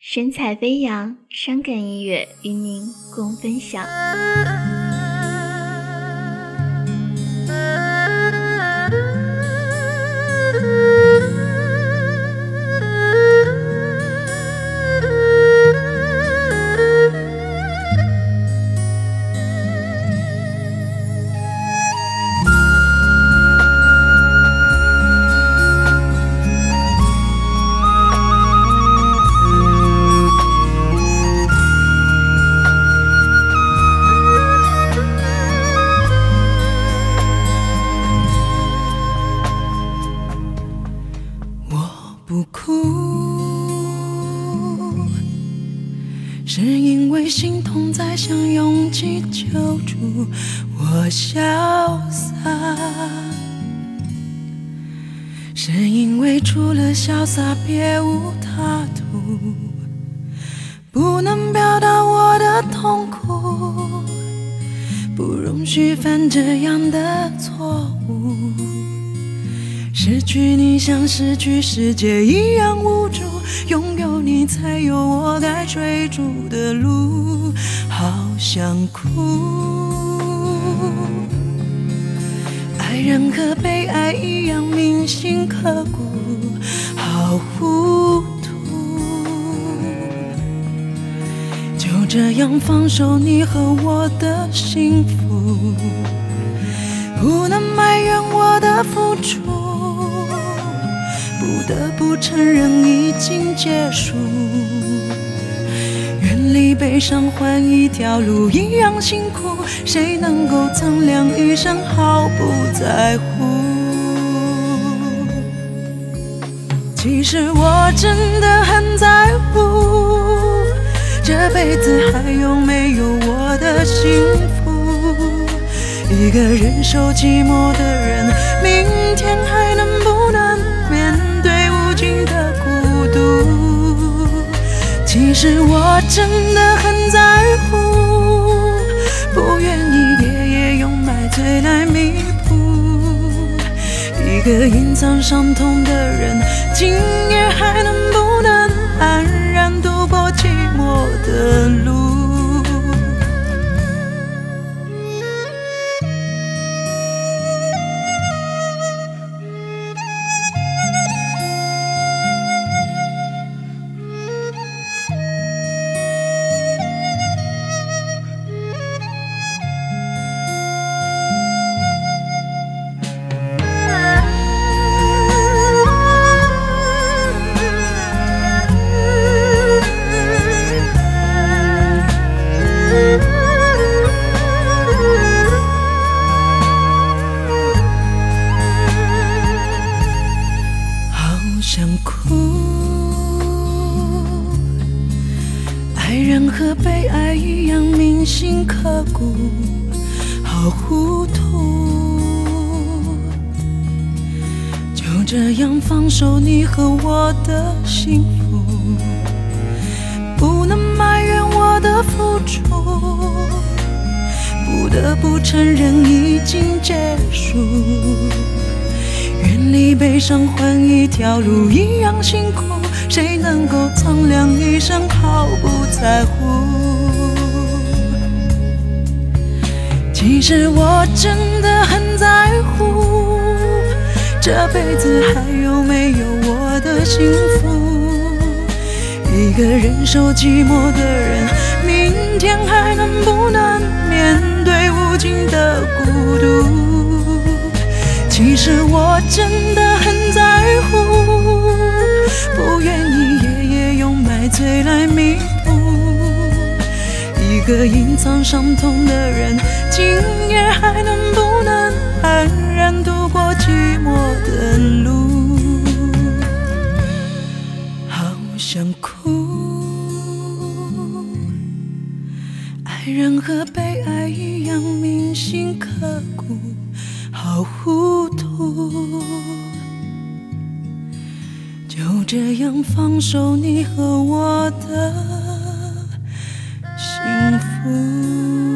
神采飞扬，伤感音乐与您共分享。哭，是因为心痛在想勇气救助我潇洒，是因为除了潇洒别无他途，不能表达我的痛苦，不容许犯这样的错误。失去你像失去世界一样无助，拥有你才有我该追逐的路，好想哭。爱人和被爱一样铭心刻骨，好糊涂。就这样放手你和我的幸福，不能埋怨我的付出。不得不承认已经结束，远离悲伤换一条路一样辛苦，谁能够苍凉一生毫不在乎？其实我真的很在乎，这辈子还有没有我的幸福？一个人受寂寞的人，明天还其实我真的很在乎，不愿意夜夜用买醉来弥补。一个隐藏伤痛的人，爱人和被爱一样铭心刻骨，好糊涂。就这样放手你和我的幸福，不能埋怨我的付出，不得不承认已经结束。远离悲伤换一条路一样辛苦，谁能够苍凉一生毫不在乎？其实我真的很在乎，这辈子还有没有我的幸福？一个人受寂寞的人，明天还能不能面对无尽的孤独？其实我真的个隐藏伤痛的人，今夜还能不能安然度过寂寞的路？好想哭，爱人和被爱一样铭心刻骨。好糊涂，就这样放手，你和我的。幸福